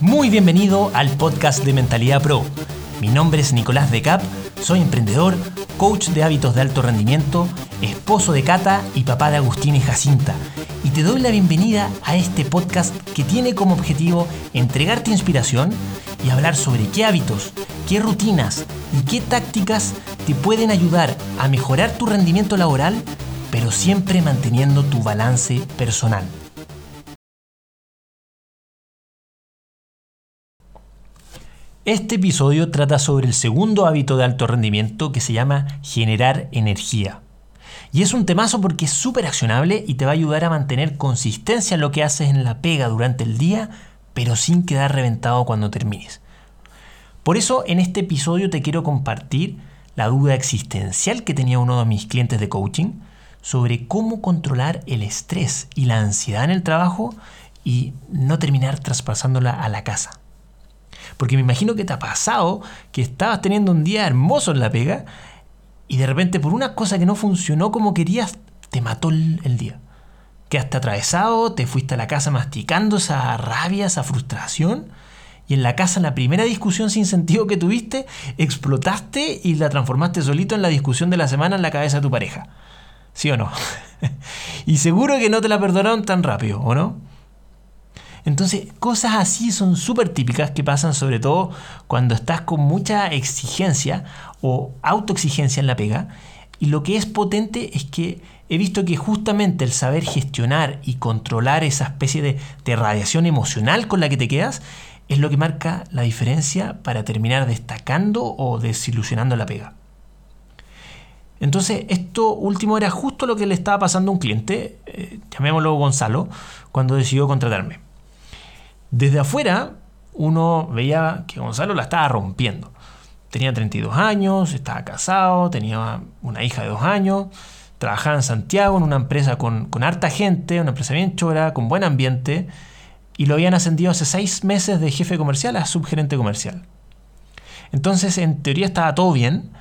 Muy bienvenido al podcast de Mentalidad Pro. Mi nombre es Nicolás de Cap, soy emprendedor, coach de hábitos de alto rendimiento, esposo de Cata y papá de Agustín y Jacinta. Y te doy la bienvenida a este podcast que tiene como objetivo entregarte inspiración y hablar sobre qué hábitos, qué rutinas y qué tácticas te pueden ayudar a mejorar tu rendimiento laboral, pero siempre manteniendo tu balance personal. Este episodio trata sobre el segundo hábito de alto rendimiento que se llama generar energía. Y es un temazo porque es súper accionable y te va a ayudar a mantener consistencia en lo que haces en la pega durante el día, pero sin quedar reventado cuando termines. Por eso en este episodio te quiero compartir la duda existencial que tenía uno de mis clientes de coaching sobre cómo controlar el estrés y la ansiedad en el trabajo y no terminar traspasándola a la casa. Porque me imagino que te ha pasado que estabas teniendo un día hermoso en la pega y de repente por una cosa que no funcionó como querías, te mató el, día. Quedaste atravesado, te fuiste a la casa masticando esa rabia, esa frustración. Y en la casa, en la primera discusión sin sentido que tuviste, explotaste y la transformaste solito en la discusión de la semana en la cabeza de tu pareja. ¿Sí o no? y seguro que no te la perdonaron tan rápido, ¿o no? Entonces, cosas así son súper típicas que pasan sobre todo cuando estás con mucha exigencia o autoexigencia en la pega. Y lo que es potente es que he visto que justamente el saber gestionar y controlar esa especie de, radiación emocional con la que te quedas es lo que marca la diferencia para terminar destacando o desilusionando la pega. Entonces, esto último era justo lo que le estaba pasando a un cliente, eh, llamémoslo Gonzalo, cuando decidió contratarme. Desde afuera, uno veía que Gonzalo la estaba rompiendo. Tenía 32 años, estaba casado, tenía una hija de dos años, trabajaba en Santiago en una empresa con, con harta gente, una empresa bien chora, con buen ambiente, y lo habían ascendido hace seis meses de jefe comercial a subgerente comercial. Entonces, en teoría estaba todo bien,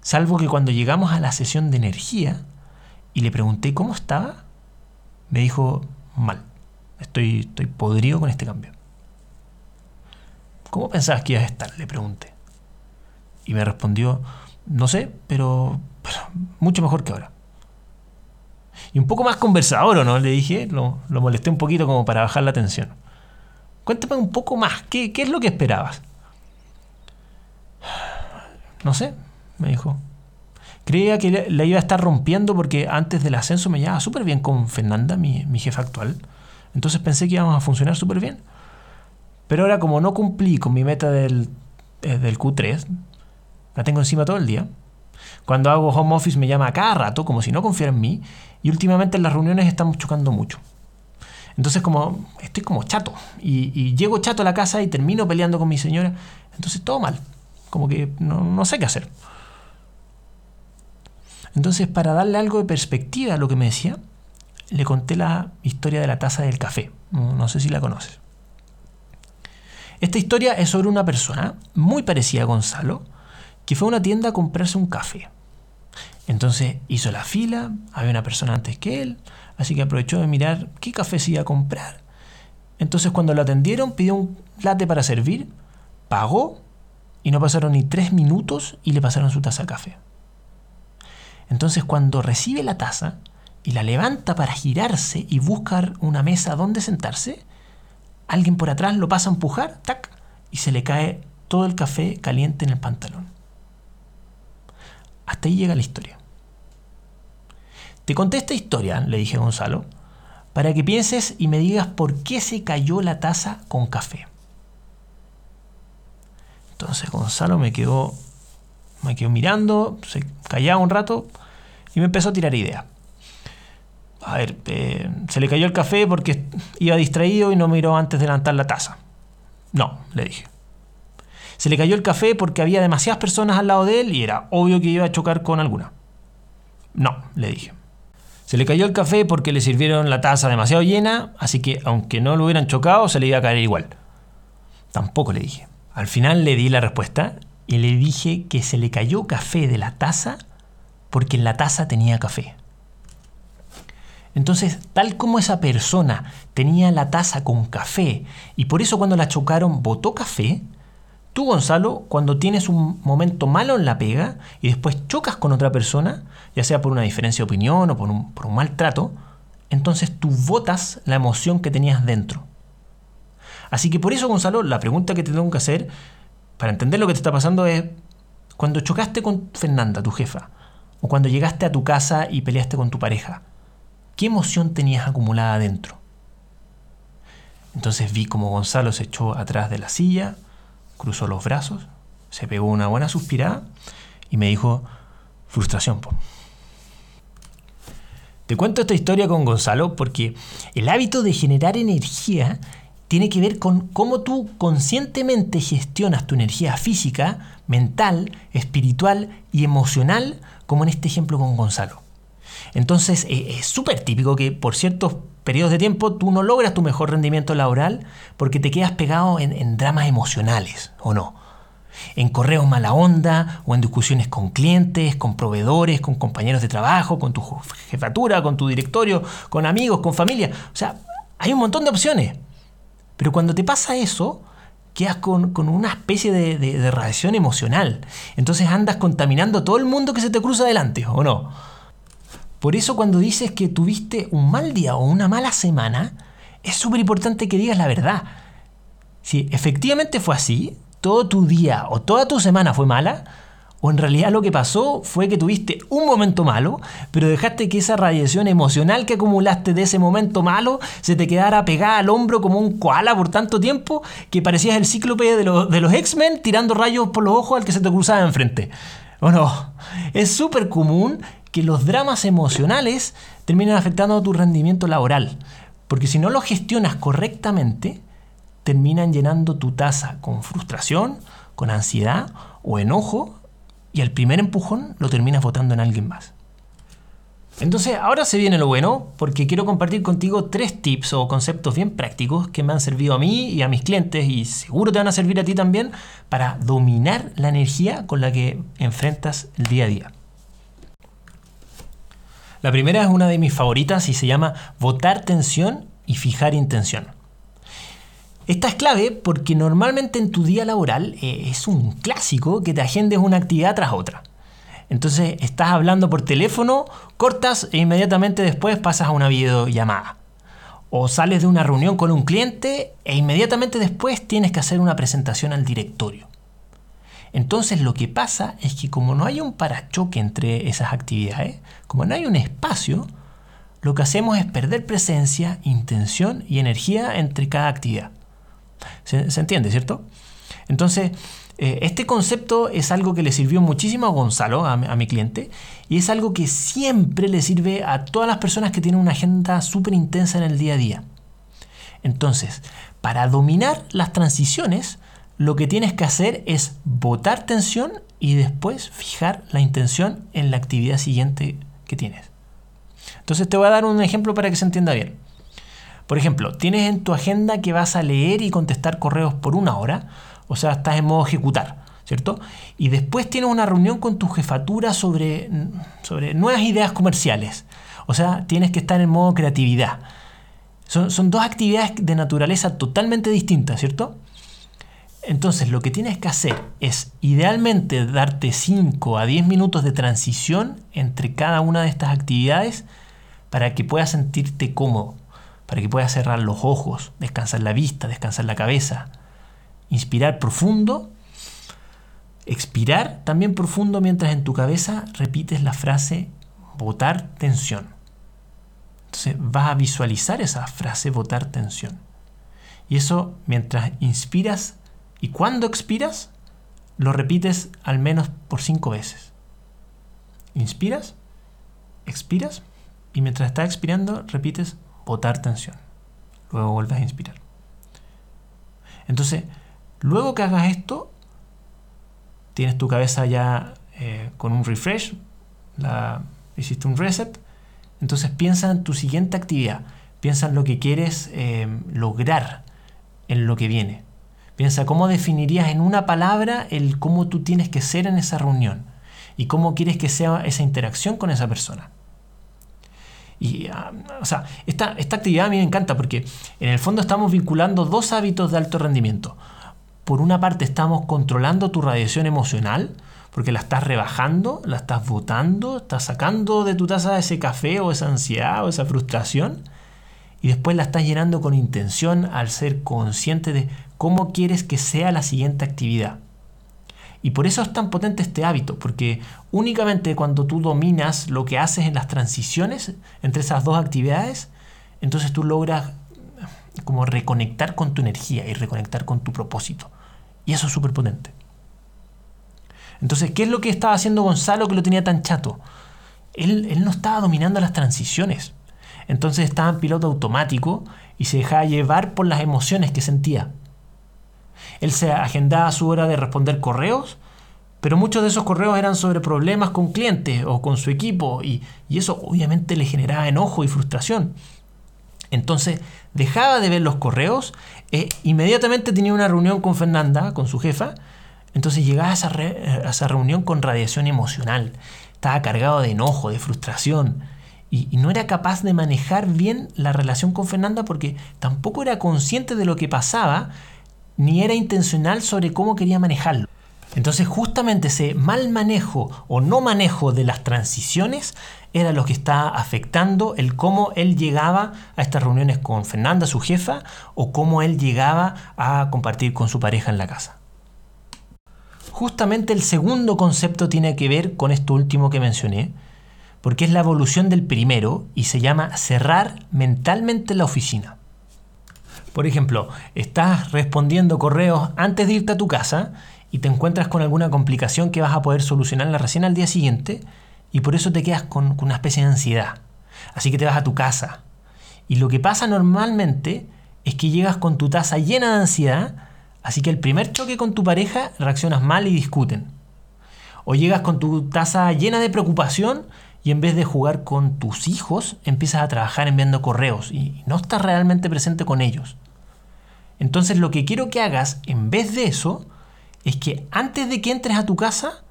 salvo que cuando llegamos a la sesión de energía y le pregunté cómo estaba, me dijo mal. Estoy, estoy podrido con este cambio. ¿Cómo pensabas que ibas a estar? Le pregunté. Y me respondió, no sé, pero, mucho mejor que ahora. Y un poco más conversador, ¿o no? Le dije, lo, molesté un poquito como para bajar la tensión. Cuéntame un poco más, ¿qué, qué es lo que esperabas? No sé, me dijo. Creía que la iba a estar rompiendo porque antes del ascenso me llevaba súper bien con Fernanda, mi, mi jefa actual. Entonces pensé que íbamos a funcionar súper bien. Pero ahora como no cumplí con mi meta del, eh, del Q3, la tengo encima todo el día. Cuando hago home office me llama cada rato, como si no confiara en mí, y últimamente en las reuniones estamos chocando mucho. Entonces como estoy como chato, y, llego chato a la casa y termino peleando con mi señora, entonces todo mal, como que no, no sé qué hacer. Entonces para darle algo de perspectiva a lo que me decía, le conté la historia de la taza del café. No sé si la conoces. Esta historia es sobre una persona muy parecida a Gonzalo, que fue a una tienda a comprarse un café. Entonces hizo la fila, había una persona antes que él, así que aprovechó de mirar qué café se iba a comprar. Entonces cuando lo atendieron pidió un latte para servir, pagó y no pasaron ni tres minutos y le pasaron su taza de café. Entonces cuando recibe la taza y la levanta para girarse y buscar una mesa donde sentarse, alguien por atrás lo pasa a empujar, tac, y se le cae todo el café caliente en el pantalón. Hasta ahí llega la historia. Te conté esta historia, le dije a Gonzalo, para que pienses y me digas por qué se cayó la taza con café. Entonces Gonzalo me quedó, me quedó mirando, se callaba un rato y me empezó a tirar ideas a ver, eh, se le cayó el café porque iba distraído y no miró antes de levantar la taza. No, le dije. Se le cayó el café porque había demasiadas personas al lado de él y era obvio que iba a chocar con alguna. No, le dije. Se le cayó el café porque le sirvieron la taza demasiado llena, así que aunque no lo hubieran chocado, se le iba a caer igual. Tampoco le dije. Al final le di la respuesta y le dije que se le cayó café de la taza porque en la taza tenía café. Entonces, tal como esa persona tenía la taza con café y por eso cuando la chocaron botó café, tú Gonzalo, cuando tienes un momento malo en la pega y después chocas con otra persona, ya sea por una diferencia de opinión o por un, por un mal trato, entonces tú votas la emoción que tenías dentro. Así que por eso, Gonzalo, la pregunta que te tengo que hacer para entender lo que te está pasando es, cuando chocaste con Fernanda, tu jefa, o cuando llegaste a tu casa y peleaste con tu pareja, ¿qué emoción tenías acumulada adentro? Entonces vi como Gonzalo se echó atrás de la silla, cruzó los brazos, se pegó una buena suspirada y me dijo, frustración. Te cuento esta historia con Gonzalo porque el hábito de generar energía tiene que ver con cómo tú conscientemente gestionas tu energía física, mental, espiritual y emocional, como en este ejemplo con Gonzalo. Entonces eh, es súper típico que por ciertos periodos de tiempo tú no logras tu mejor rendimiento laboral porque te quedas pegado en, dramas emocionales, ¿o no? En correos mala onda o en discusiones con clientes, con proveedores, con compañeros de trabajo, con tu jefatura, con tu directorio, con amigos, con familia. O sea, hay un montón de opciones. Pero cuando te pasa eso, quedas con, una especie de, radiación emocional. Entonces andas contaminando a todo el mundo que se te cruza delante, ¿o no? Por eso cuando dices que tuviste un mal día o una mala semana, es súper importante que digas la verdad. Si efectivamente fue así, todo tu día o toda tu semana fue mala, o en realidad lo que pasó fue que tuviste un momento malo, pero dejaste que esa radiación emocional que acumulaste de ese momento malo se te quedara pegada al hombro como un koala por tanto tiempo que parecías el cíclope de, de los X-Men tirando rayos por los ojos al que se te cruzaba enfrente. ¿O no? Es súper común que los dramas emocionales terminen afectando tu rendimiento laboral, porque si no lo gestionas correctamente, terminan llenando tu taza con frustración, con ansiedad o enojo y al primer empujón lo terminas votando en alguien más. Entonces, ahora se viene lo bueno, porque quiero compartir contigo tres tips o conceptos bien prácticos que me han servido a mí y a mis clientes y seguro te van a servir a ti también para dominar la energía con la que enfrentas el día a día. La primera es una de mis favoritas y se llama votar tensión y fijar intención. Esta es clave porque normalmente en tu día laboral eh, es un clásico que te agendes una actividad tras otra. Entonces estás hablando por teléfono, cortas e inmediatamente después pasas a una videollamada. O sales de una reunión con un cliente e inmediatamente después tienes que hacer una presentación al directorio. Entonces lo que pasa es que como no hay un parachoque entre esas actividades, como no hay un espacio, lo que hacemos es perder presencia, intención y energía entre cada actividad. ¿Se, entiende, cierto? Entonces, eh, este concepto es algo que le sirvió muchísimo a Gonzalo, a, mi cliente, y es algo que siempre le sirve a todas las personas que tienen una agenda súper intensa en el día a día. Entonces, para dominar las transiciones, lo que tienes que hacer es botar tensión y después fijar la intención en la actividad siguiente que tienes. Entonces te voy a dar un ejemplo para que se entienda bien. Por ejemplo, tienes en tu agenda que vas a leer y contestar correos por una hora, o sea, estás en modo ejecutar, ¿cierto? Y después tienes una reunión con tu jefatura sobre, sobre nuevas ideas comerciales, o sea, tienes que estar en modo creatividad. Son, son dos actividades de naturaleza totalmente distintas, ¿cierto? Entonces lo que tienes que hacer es idealmente darte 5 a 10 minutos de transición entre cada una de estas actividades para que puedas sentirte cómodo para que puedas cerrar los ojos, descansar la vista, descansar la cabeza. Inspirar profundo, expirar también profundo mientras en tu cabeza repites la frase botar tensión. Entonces vas a visualizar esa frase botar tensión. Y eso mientras inspiras y cuando expiras, lo repites al menos por cinco veces. Inspiras, expiras y mientras estás expirando repites botar tensión. Luego vuelves a inspirar. Entonces, luego que hagas esto, tienes tu cabeza ya eh, con un refresh, hiciste un reset, entonces piensa en tu siguiente actividad, piensa en lo que quieres eh, lograr en lo que viene. Piensa cómo definirías en una palabra el cómo tú tienes que ser en esa reunión y cómo quieres que sea esa interacción con esa persona. Y, ah, o sea, esta, esta actividad a mí me encanta porque en el fondo estamos vinculando dos hábitos de alto rendimiento. Por una parte estamos controlando tu radiación emocional, porque la estás rebajando, la estás botando, estás sacando de tu taza ese café o esa ansiedad o esa frustración, y después la estás llenando con intención al ser consciente de cómo quieres que sea la siguiente actividad. Y por eso es tan potente este hábito, porque únicamente cuando tú dominas lo que haces en las transiciones entre esas dos actividades, entonces tú logras como reconectar con tu energía y reconectar con tu propósito. Y eso es súper potente. Entonces, ¿qué es lo que estaba haciendo Gonzalo que lo tenía tan chato? Él, él no estaba dominando las transiciones. Entonces estaba en piloto automático y se dejaba llevar por las emociones que sentía. Él se agendaba su hora de responder correos, pero muchos de esos correos eran sobre problemas con clientes o con su equipo y, eso obviamente le generaba enojo y frustración. Entonces dejaba de ver los correos, e inmediatamente tenía una reunión con Fernanda, con su jefa, entonces llegaba a esa, a esa reunión con radiación emocional, estaba cargado de enojo, de frustración, y, no era capaz de manejar bien la relación con Fernanda porque tampoco era consciente de lo que pasaba ni era intencional sobre cómo quería manejarlo. Entonces justamente ese mal manejo o no manejo de las transiciones era lo que estaba afectando el cómo él llegaba a estas reuniones con Fernanda, su jefa, o cómo él llegaba a compartir con su pareja en la casa. Justamente el segundo concepto tiene que ver con esto último que mencioné, porque es la evolución del primero y se llama cerrar mentalmente la oficina. Por ejemplo, estás respondiendo correos antes de irte a tu casa y te encuentras con alguna complicación que vas a poder solucionarla recién al día siguiente y por eso te quedas con, una especie de ansiedad. Así que te vas a tu casa. Y lo que pasa normalmente es que llegas con tu taza llena de ansiedad, así que el primer choque con tu pareja reaccionas mal y discuten. O llegas con tu taza llena de preocupación y en vez de jugar con tus hijos, empiezas a trabajar enviando correos y no estás realmente presente con ellos. Entonces lo que quiero que hagas en vez de eso es que antes de que entres a tu casa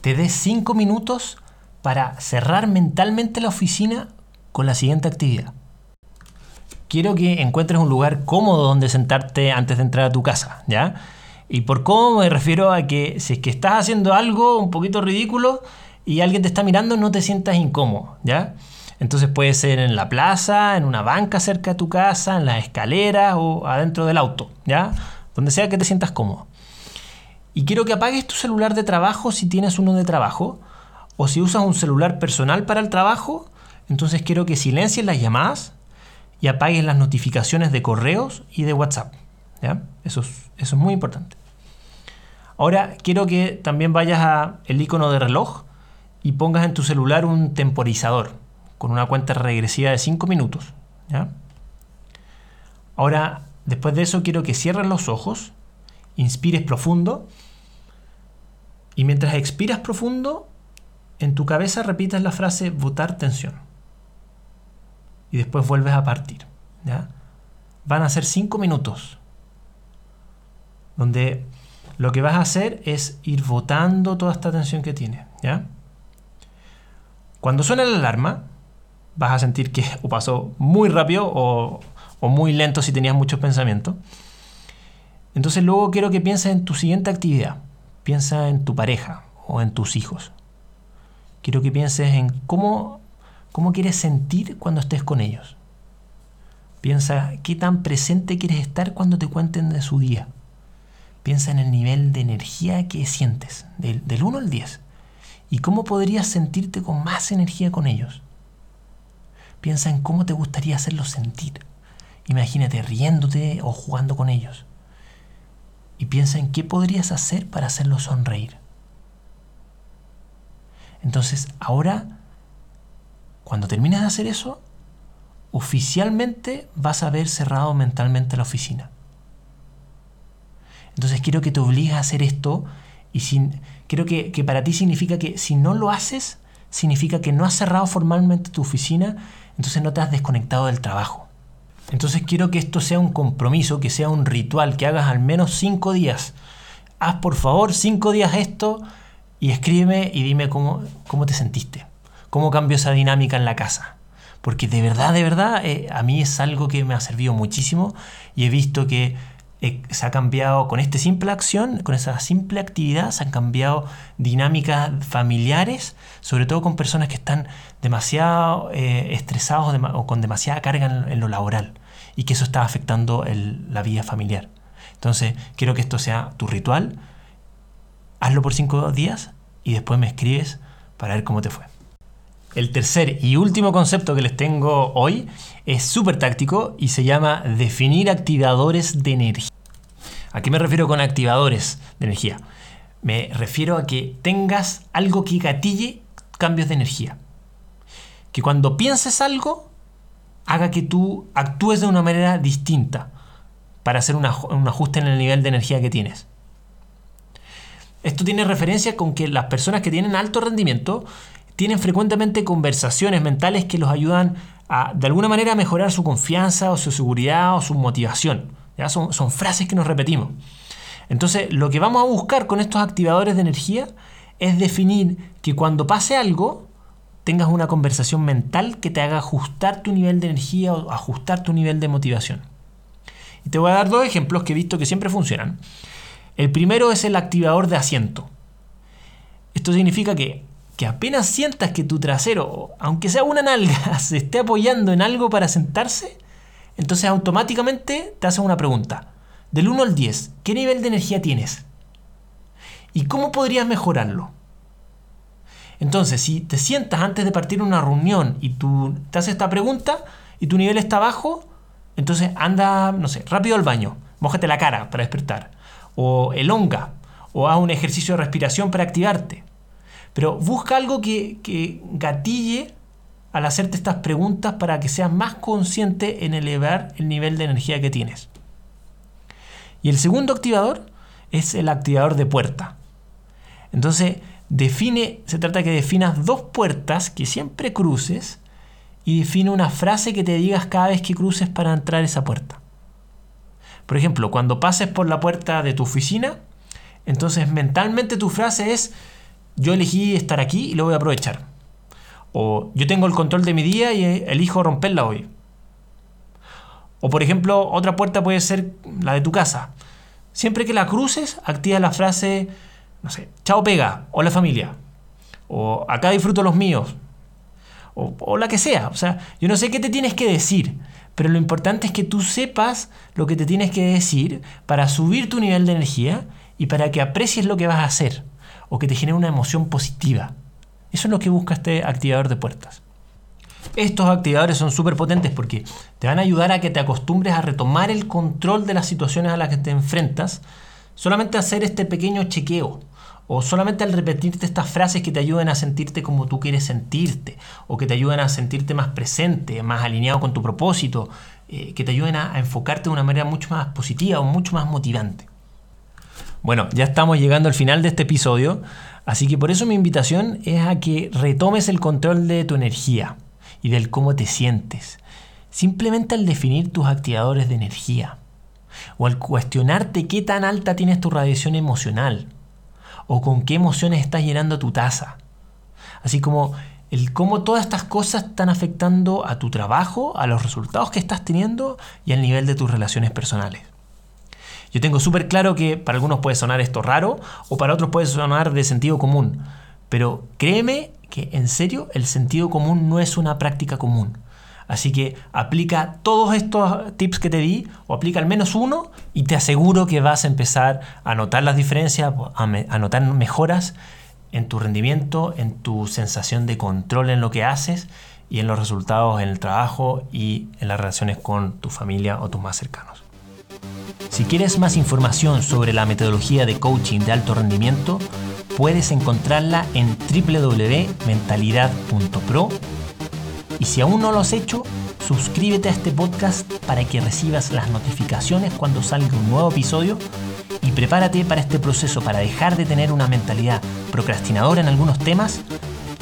te des 5 minutos para cerrar mentalmente la oficina con la siguiente actividad. Quiero que encuentres un lugar cómodo donde sentarte antes de entrar a tu casa, ¿ya? Y por cómo me refiero a que si es que estás haciendo algo un poquito ridículo y alguien te está mirando, no te sientas incómodo, ¿ya? Entonces puede ser en la plaza, en una banca cerca de tu casa, en las escaleras o adentro del auto, ¿ya? Donde sea que te sientas cómodo. Y quiero que apagues tu celular de trabajo si tienes uno de trabajo. O si usas un celular personal para el trabajo, entonces quiero que silencies las llamadas y apagues las notificaciones de correos y de WhatsApp. ¿ya? Eso, es, eso es muy importante. Ahora quiero que también vayas al icono de reloj y pongas en tu celular un temporizador con una cuenta regresiva de 5 minutos. Ahora, después de eso, quiero que cierres los ojos, inspires profundo y mientras expiras profundo, en tu cabeza repitas la frase votar tensión. Y después vuelves a partir. ¿ya? Van a ser 5 minutos donde lo que vas a hacer es ir votando toda esta tensión que tienes. ¿ya? Cuando suena la alarma, vas a sentir que o pasó muy rápido o, muy lento si tenías muchos pensamientos. Entonces luego quiero que pienses en tu siguiente actividad. Piensa en tu pareja o en tus hijos. Quiero que pienses en cómo, cómo quieres sentir cuando estés con ellos. Piensa qué tan presente quieres estar cuando te cuenten de su día. Piensa en el nivel de energía que sientes, del, del 1 al 10. Y cómo podrías sentirte con más energía con ellos. Piensa en cómo te gustaría hacerlos sentir. Imagínate riéndote o jugando con ellos. Y piensa en qué podrías hacer para hacerlos sonreír. Entonces, ahora, cuando termines de hacer eso, oficialmente vas a haber cerrado mentalmente la oficina. Entonces quiero que te obligues a hacer esto y sin, creo que, que para ti significa que si no lo haces, significa que no has cerrado formalmente tu oficina entonces no te has desconectado del trabajo. Entonces quiero que esto sea un compromiso, que sea un ritual, que hagas al menos cinco días. Haz por favor cinco días esto y escríbeme y dime cómo, cómo te sentiste, cómo cambió esa dinámica en la casa. porque de verdad, de verdad, eh, a mí es algo que me ha servido muchísimo y he visto que eh, se ha cambiado con esta simple acción, con esa simple actividad, se han cambiado dinámicas familiares, sobre todo con personas que están demasiado eh, estresados o, con demasiada carga en, lo laboral y que eso está afectando la vida familiar. Entonces, quiero que esto sea tu ritual. Hazlo por cinco días y después me escribes para ver cómo te fue. El tercer y último concepto que les tengo hoy es súper táctico y se llama definir activadores de energía. ¿A qué me refiero con activadores de energía? Me refiero a que tengas algo que gatille cambios de energía. Que cuando pienses algo, haga que tú actúes de una manera distinta para hacer un ajuste en el nivel de energía que tienes. Esto tiene referencia con que las personas que tienen alto rendimiento tienen frecuentemente conversaciones mentales que los ayudan a, de alguna manera, mejorar su confianza o su seguridad o su motivación. Son, son frases que nos repetimos. Entonces, lo que vamos a buscar con estos activadores de energía es definir que cuando pase algo, tengas una conversación mental que te haga ajustar tu nivel de energía o ajustar tu nivel de motivación. Y te voy a dar dos ejemplos que he visto que siempre funcionan. El primero es el activador de asiento. Esto significa que que apenas sientas que tu trasero, aunque sea una nalga, se esté apoyando en algo para sentarse, entonces automáticamente te hacen una pregunta. Del 1 al 10, ¿qué nivel de energía tienes? ¿Y cómo podrías mejorarlo? Entonces, si te sientas antes de partir una reunión y tú te haces esta pregunta y tu nivel está bajo, entonces anda, no sé, rápido al baño, mójate la cara para despertar, o elonga, o haz un ejercicio de respiración para activarte. Pero busca algo que, gatille al hacerte estas preguntas para que seas más consciente en elevar el nivel de energía que tienes. Y el segundo activador es el activador de puerta. Entonces, define, se trata de que definas dos puertas que siempre cruces y define una frase que te digas cada vez que cruces para entrar a esa puerta. Por ejemplo, cuando pases por la puerta de tu oficina, entonces mentalmente tu frase es yo elegí estar aquí y lo voy a aprovechar. O yo tengo el control de mi día y elijo romperla hoy. O por ejemplo, otra puerta puede ser la de tu casa. Siempre que la cruces, activa la frase, no sé, chao pega, hola familia. O acá disfruto los míos. O, o la que sea. O sea, yo no sé qué te tienes que decir, pero lo importante es que tú sepas lo que te tienes que decir para subir tu nivel de energía y para que aprecies lo que vas a hacer o que te genere una emoción positiva. Eso es lo que busca este activador de puertas. Estos activadores son súper potentes porque te van a ayudar a que te acostumbres a retomar el control de las situaciones a las que te enfrentas, solamente hacer este pequeño chequeo, o solamente al repetirte estas frases que te ayuden a sentirte como tú quieres sentirte, o que te ayuden a sentirte más presente, más alineado con tu propósito, eh, que te ayuden a enfocarte de una manera mucho más positiva o mucho más motivante. Bueno, ya estamos llegando al final de este episodio, así que por eso mi invitación es a que retomes el control de tu energía y del cómo te sientes. Simplemente al definir tus activadores de energía o al cuestionarte qué tan alta tienes tu radiación emocional o con qué emociones estás llenando tu taza. Así como el cómo todas estas cosas están afectando a tu trabajo, a los resultados que estás teniendo y al nivel de tus relaciones personales. Yo tengo súper claro que para algunos puede sonar esto raro o para otros puede sonar de sentido común. Pero créeme que en serio el sentido común no es una práctica común. Así que aplica todos estos tips que te di o aplica al menos uno y te aseguro que vas a empezar a notar las diferencias, a notar mejoras en tu rendimiento, en tu sensación de control en lo que haces y en los resultados en el trabajo y en las relaciones con tu familia o tus más cercanos. Si quieres más información sobre la metodología de coaching de alto rendimiento, puedes encontrarla en www.mentalidad.pro. Y si aún no lo has hecho, suscríbete a este podcast para que recibas las notificaciones cuando salga un nuevo episodio y prepárate para este proceso para dejar de tener una mentalidad procrastinadora en algunos temas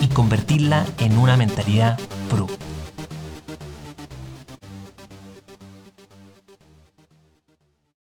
y convertirla en una mentalidad pro.